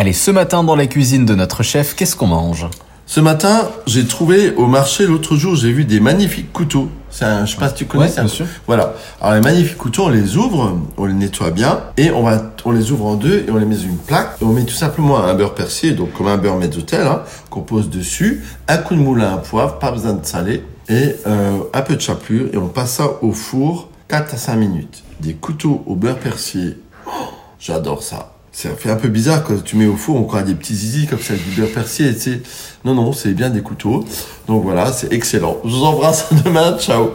Allez, ce matin dans la cuisine de notre chef, qu'est-ce qu'on mange? Ce matin, j'ai trouvé au marché l'autre jour, j'ai vu des magnifiques couteaux. C'est un, je sais pas si tu connais. Ouais, un- bien sûr. Voilà. Alors les magnifiques couteaux, on les ouvre, on les nettoie bien et on va, on les ouvre en deux et on les met dans une plaque. Et on met tout simplement un beurre persillé, donc comme un beurre mezzotel, hein, qu'on pose dessus, un coup de moulin à poivre, pas besoin de saler et euh, un peu de chapelure et on passe ça au four 4 à 5 minutes. Des couteaux au beurre persillé. Oh, J'adore ça. Ça fait un peu bizarre quand tu mets au four, on croit des petits zizi comme ça du beurre persillé, tu sais. Non, non, c'est bien des couteaux. Donc voilà, c'est excellent. Je vous embrasse demain. Ciao.